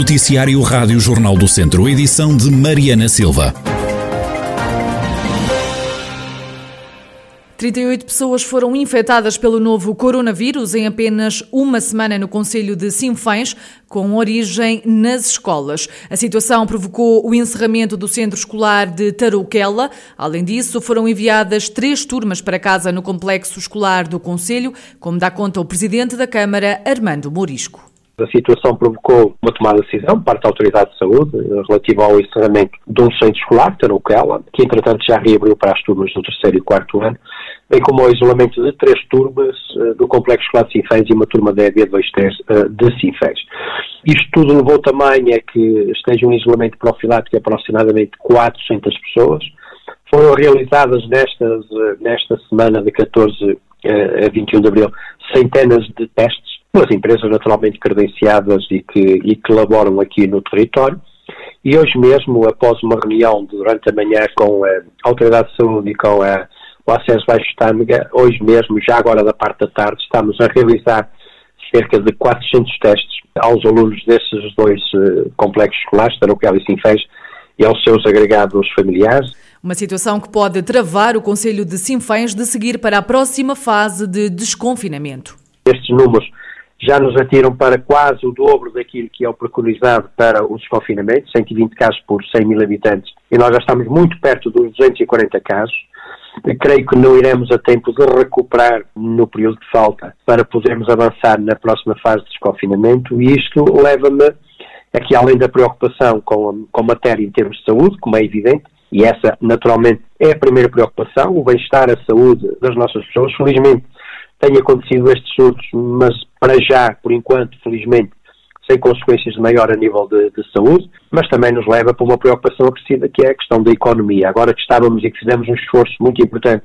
Noticiário Rádio Jornal do Centro, edição de Mariana Silva. 38 pessoas foram infectadas pelo novo coronavírus em apenas uma semana no Conselho de Sinfães, com origem nas escolas. A situação provocou o encerramento do centro escolar de Tarouquela. Além disso, foram enviadas três turmas para casa no complexo escolar do Conselho, como dá conta o presidente da Câmara, Armando Morisco. A situação provocou uma tomada de decisão por parte da Autoridade de Saúde eh, relativa ao encerramento de um centro escolar, Tarouquela, que entretanto já reabriu para as turmas do terceiro e quarto ano, bem como ao isolamento de três turmas uh, do Complexo Escolar de Sinfãs e uma turma da EB23 uh, de Sinfãs. Isto tudo levou também a que esteja um isolamento profilático de aproximadamente 400 pessoas. Foram realizadas nestas, uh, nesta semana de 14 a 21 de abril centenas de testes pelas empresas naturalmente credenciadas e que, e que laboram aqui no território. E hoje mesmo, após uma reunião durante a manhã com a Autoridade de Saúde e com a o acesso Baixo Tâmega, hoje mesmo, já agora da parte da tarde, estamos a realizar cerca de 400 testes aos alunos desses dois uh, complexos escolares, Tarouquel e Sinfãs, e aos seus agregados familiares. Uma situação que pode travar o Conselho de Sinfãs de seguir para a próxima fase de desconfinamento. Estes números já nos atiram para quase o dobro daquilo que é o preconizado para o desconfinamento, 120 casos por 100 mil habitantes, e nós já estamos muito perto dos 240 casos. Creio que não iremos a tempo de recuperar no período que falta para podermos avançar na próxima fase de desconfinamento e isto leva-me aqui, além da preocupação com a, com a matéria em termos de saúde, como é evidente, e essa naturalmente é a primeira preocupação, o bem-estar, a saúde das nossas pessoas. Felizmente tem acontecido estes surtos, mas para já, por enquanto, felizmente, sem consequências de maior a nível de, de, saúde, mas também nos leva para uma preocupação acrescida que é a questão da economia. Agora que estávamos e que fizemos um esforço muito importante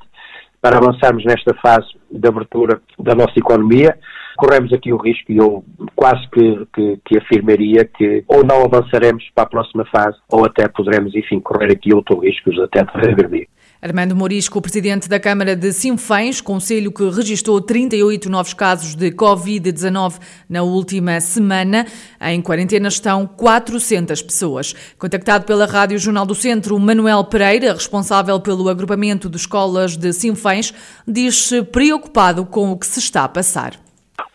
para avançarmos nesta fase de abertura da nossa economia, corremos aqui o risco, e eu quase que, que, que, afirmaria que ou não avançaremos para a próxima fase, ou até poderemos, enfim, correr aqui outros riscos até de regredir. Armando Morisco, presidente da Câmara de Sinfãs, conselho que registrou 38 novos casos de Covid-19 na última semana. Em quarentena estão 400 pessoas. Contactado pela Rádio Jornal do Centro, Manuel Pereira, responsável pelo agrupamento de escolas de Sinfãs, diz-se preocupado com o que se está a passar.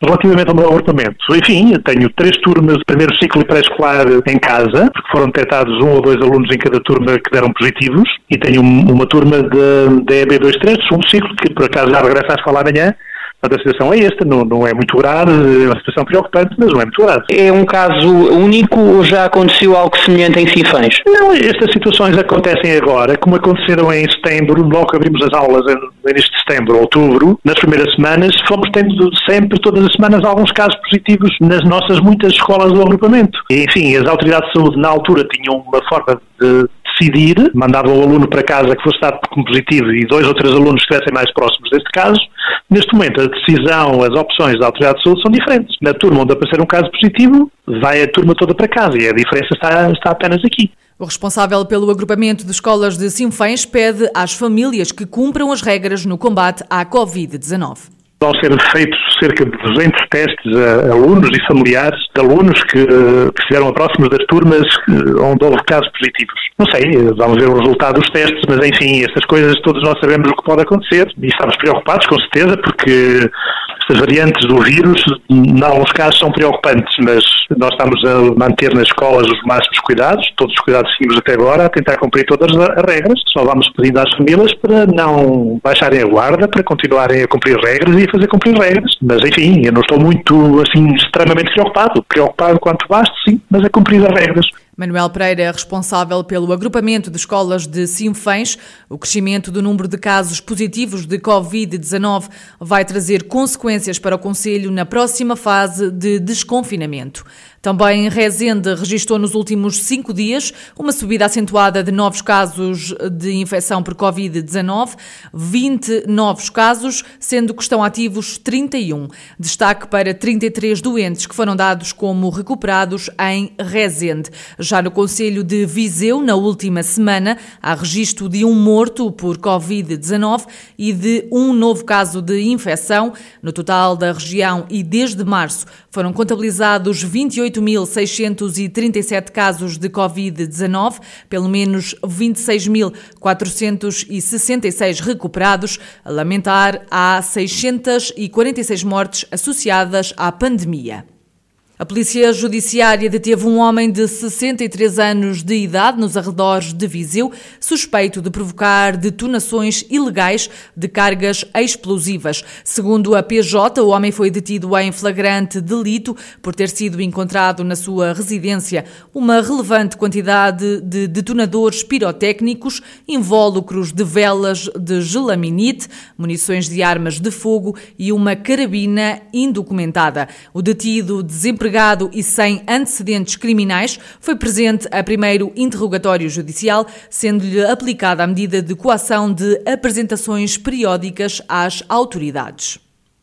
Relativamente ao meu abortamento, enfim, tenho três turmas de primeiro ciclo pré-escolar em casa, porque foram detectados um ou dois alunos em cada turma que deram positivos, e tenho uma turma da EB23, segundo ciclo, que por acaso já regressa à escola amanhã, Portanto, a situação é esta, não, não é muito grave, é uma situação preocupante, mas não é muito grave. É um caso único ou já aconteceu algo semelhante em Sinfãs? Não, estas situações acontecem agora, como aconteceram em setembro, logo que abrimos as aulas no início de setembro, outubro, nas primeiras semanas, fomos tendo sempre, todas as semanas, alguns casos positivos nas nossas muitas escolas do agrupamento. E, enfim, as autoridades de saúde na altura tinham uma forma de decidir, mandavam o aluno para casa que fosse dado como positivo e dois ou três alunos que estivessem mais próximos deste caso, Neste momento, a decisão, as opções da Autoridade de Saúde são diferentes. Na turma onde aparecer um caso positivo, vai a turma toda para casa e a diferença está, está apenas aqui. O responsável pelo agrupamento de escolas de Sinfãs pede às famílias que cumpram as regras no combate à Covid-19. Vão ser feitos cerca de 200 testes a alunos e familiares de alunos que, que estiveram próximos das turmas onde houve casos positivos. Não sei, vamos ver o resultado dos testes, mas enfim, estas coisas todos nós sabemos o que pode acontecer e estamos preocupados, com certeza, porque estas variantes do vírus, em alguns casos, são preocupantes, mas nós estamos a manter nas escolas os máximos cuidados, todos os cuidados tínhamos até agora, a tentar cumprir todas as regras. Só vamos pedindo às famílias para não baixarem a guarda, para continuarem a cumprir regras e fazer cumprir regras. Mas, enfim, eu não estou muito, assim, extremamente preocupado. Preocupado quanto basta, sim, mas a cumprir as regras. Manuel Pereira é responsável pelo agrupamento de escolas de Sinfãs. O crescimento do número de casos positivos de Covid-19 vai trazer consequências para o Conselho na próxima fase de desconfinamento. Também Rezende registrou nos últimos cinco dias uma subida acentuada de novos casos de infecção por Covid-19, 20 novos casos, sendo que estão ativos 31. Destaque para 33 doentes que foram dados como recuperados em Rezende. Já no Conselho de Viseu, na última semana, há registro de um morto por Covid-19 e de um novo caso de infecção. No total da região e desde março foram contabilizados 28 28.637 casos de Covid-19, pelo menos 26.466 recuperados. A lamentar, há 646 mortes associadas à pandemia. A Polícia Judiciária deteve um homem de 63 anos de idade nos arredores de Viseu, suspeito de provocar detonações ilegais de cargas explosivas. Segundo a PJ, o homem foi detido em flagrante delito por ter sido encontrado na sua residência uma relevante quantidade de detonadores pirotécnicos, invólucros de velas de gelaminite, munições de armas de fogo e uma carabina indocumentada. O detido desempregado desempregado e sem antecedentes criminais, foi presente a primeiro interrogatório judicial, sendo-lhe aplicada a medida de coação de apresentações periódicas às autoridades.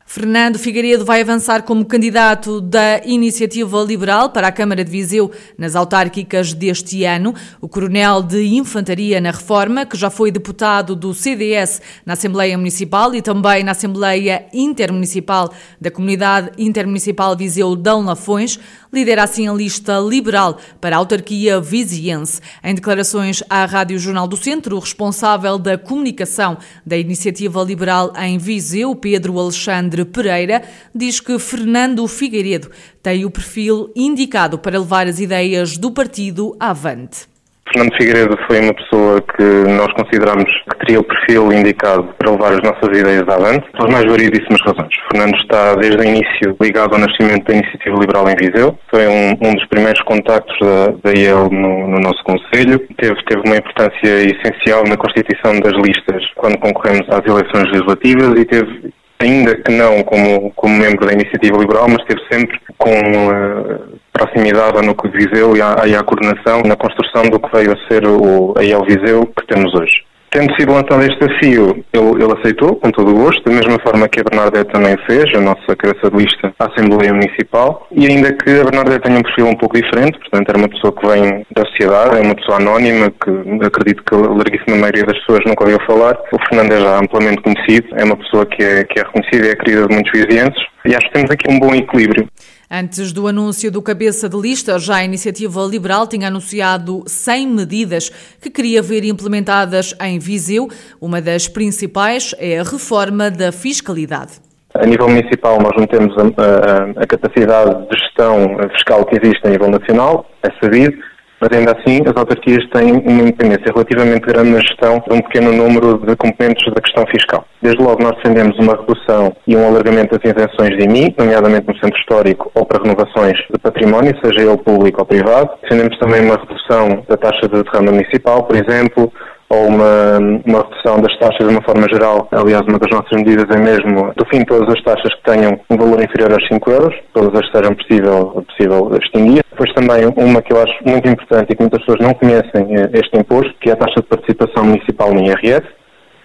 Fernando Figueiredo vai avançar como candidato da Iniciativa Liberal para a Câmara de Viseu nas autárquicas deste ano. O coronel de Infantaria na Reforma, que já foi deputado do CDS na Assembleia Municipal e também na Assembleia Intermunicipal da Comunidade Intermunicipal Viseu Dão Lafões, lidera assim a lista liberal para a autarquia viziense. Em declarações à Rádio Jornal do Centro, o responsável da comunicação da Iniciativa Liberal em Viseu, Pedro Alexandre Pereira, diz que Fernando Figueiredo tem o perfil indicado para levar as ideias do partido avante. Fernando Figueiredo foi uma pessoa que nós consideramos que teria o perfil indicado para levar as nossas ideias avante, pelas mais variedíssimas razões. Fernando está desde o início ligado ao nascimento da Iniciativa Liberal em Viseu, foi um, um dos primeiros contactos da, da IEL no, no, nosso Conselho, teve, teve uma importância essencial na constituição das listas quando concorremos às eleições legislativas e teve ainda que não como, como membro da Iniciativa Liberal, mas esteve sempre com uh, proximidade ao núcleo de Viseu e à, e à coordenação na construção do que veio a ser o, a IEL Viseu que temos hoje. Tendo sido lançado este desafio, ele, ele, aceitou, com todo o gosto, da mesma forma que a Bernadette também fez, a nossa cabeça à Assembleia Municipal, e ainda que a Bernadette tenha um perfil um pouco diferente, portanto era uma pessoa que vem da sociedade, é uma pessoa anónima, que acredito que a larguíssima maioria das pessoas nunca ouviu falar, o Fernando é já amplamente conhecido, é uma pessoa que é, que é reconhecida e é querida de muitos vizinhenses, e acho que temos aqui um bom equilíbrio. Antes do anúncio do cabeça de lista, já a Iniciativa Liberal tinha anunciado 100 medidas que queria ver implementadas em Viseu. Uma das principais é a reforma da fiscalidade. A nível municipal, nós não temos a, a, a capacidade de gestão fiscal que existe a nível nacional, é sabido mas ainda assim as autarquias têm uma independência relativamente grande na gestão de um pequeno número de componentes da questão fiscal. Desde logo nós defendemos uma redução e um alargamento das isenções de IMI, nomeadamente no centro histórico ou para renovações de património, seja ele público ou privado. Defendemos também uma redução da taxa de derrama municipal, por exemplo, ou uma, uma redução das taxas de uma forma geral. Aliás, uma das nossas medidas é mesmo, do fim, todas as taxas que tenham um valor inferior aos 5 euros, todas as que sejam possível, possível extinguir. Depois também uma que eu acho muito importante e que muitas pessoas não conhecem eh, este imposto, que é a taxa de participação municipal no IRS,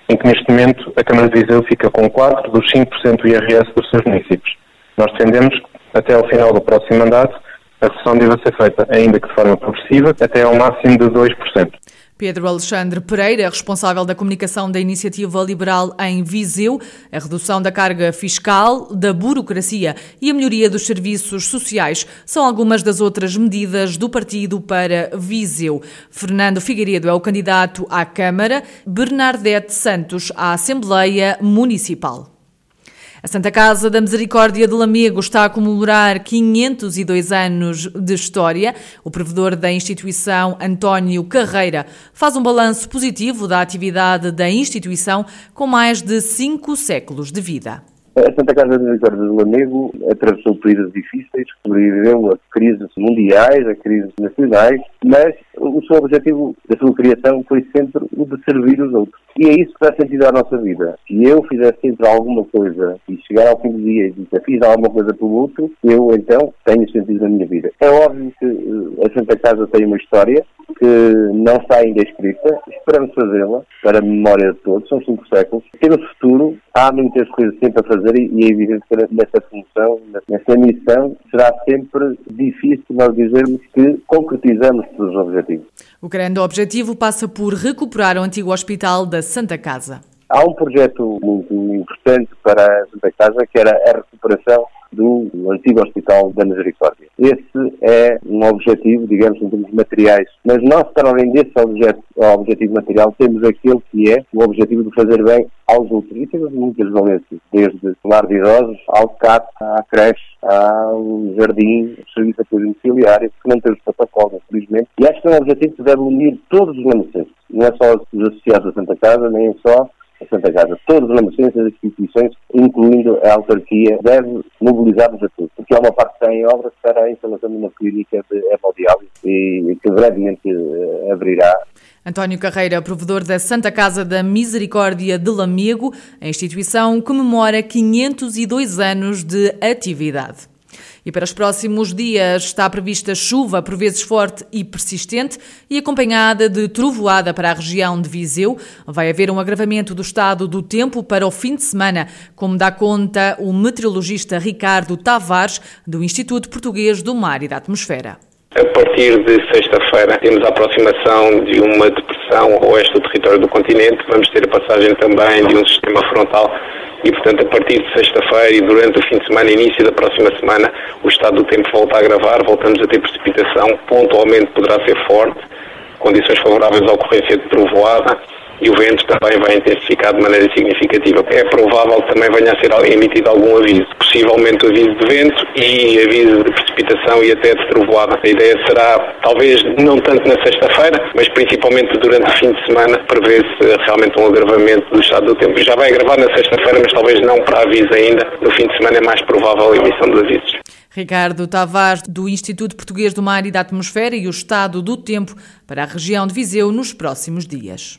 em que neste momento a Câmara de Viseu fica com 4 dos 5% do IRS dos seus municípios. Nós defendemos que até ao final do próximo mandato a redução deva ser feita, ainda que de forma progressiva, até ao máximo de 2%. Pedro Alexandre Pereira, responsável da comunicação da Iniciativa Liberal em Viseu, a redução da carga fiscal, da burocracia e a melhoria dos serviços sociais são algumas das outras medidas do partido para Viseu. Fernando Figueiredo é o candidato à Câmara, Bernardete Santos à Assembleia Municipal. A Santa Casa da Misericórdia de Lamego está a comemorar 502 anos de história. O provedor da instituição, António Carreira, faz um balanço positivo da atividade da instituição com mais de cinco séculos de vida. A Santa Casa de Misericórdia do Lamego atravessou períodos difíceis, sobreviveu a crises mundiais, a crises nacionais, mas o seu objetivo da sua criação foi sempre o de servir os outros. E é isso que dá sentido à nossa vida. Se eu fizer sempre alguma coisa e chegar ao fim do dia e dizer fiz alguma coisa pelo outro, eu então tenho sentido na minha vida. É óbvio que eh, a Santa Casa tem uma história que não está ainda escrita, esperamos fazê-la para a memória de todos, são cinco séculos. Temos futuro, há muitas coisas sempre a fazer e é evidente que nessa função, nessa missão, será sempre difícil nós dizermos que concretizamos todos os objetivos. O grande objetivo passa por recuperar o antigo hospital da Santa Casa. Há um projeto muito importante para a Santa Casa que era a recuperação do antigo Hospital da Misericórdia. Esse é um objetivo, digamos, em termos materiais, mas nós, para além desse objetivo, objetivo material, temos aquele que é o objetivo de fazer bem aos outros. E temos muitas valências, desde lar de idosos, ao CAT, à creche, ao jardim, o serviço de apoio domiciliário, que não temos protocolos, infelizmente. E acho que é um objetivo que deve unir todos os lamacenses. Não é só os associados à Santa Casa, nem é só a Santa Casa. Todos os lamacenses, as instituições, incluindo a autarquia, deve mobilizar-nos a todos, porque há uma parte que está em obras para a instalação de uma clínica de hemodiálise e que brevemente eh, abrirá António Carreira, provedor da Santa Casa da Misericórdia de Lamego, a instituição comemora 502 anos de atividade. E para os próximos dias está prevista chuva, por vezes forte e persistente, e acompanhada de trovoada para a região de Viseu. Vai haver um agravamento do estado do tempo para o fim de semana, como dá conta o meteorologista Ricardo Tavares, do Instituto Português do Mar e da Atmosfera. A partir de sexta-feira temos a aproximação de uma depressão oeste do território do continente. Vamos ter a passagem também de um sistema frontal e, portanto, a partir de sexta-feira e durante o fim de semana, início da próxima semana, o estado do tempo volta a agravar, voltamos a ter precipitação, pontualmente poderá ser forte, condições favoráveis à ocorrência de trovoada e o vento também vai intensificar de maneira significativa. É provável que também venha a ser emitido algum aviso, possivelmente aviso de vento e aviso de precipitação e até de trovoada. A ideia será, talvez não tanto na sexta-feira, mas principalmente durante o fim de semana, prevê-se realmente um agravamento do estado do tempo. Já vai agravar na sexta-feira, mas talvez não para aviso ainda. No fim de semana é mais provável a emissão dos avisos. Ricardo Tavares, do Instituto Português do Mar e da Atmosfera e o estado do tempo para a região de Viseu nos próximos dias.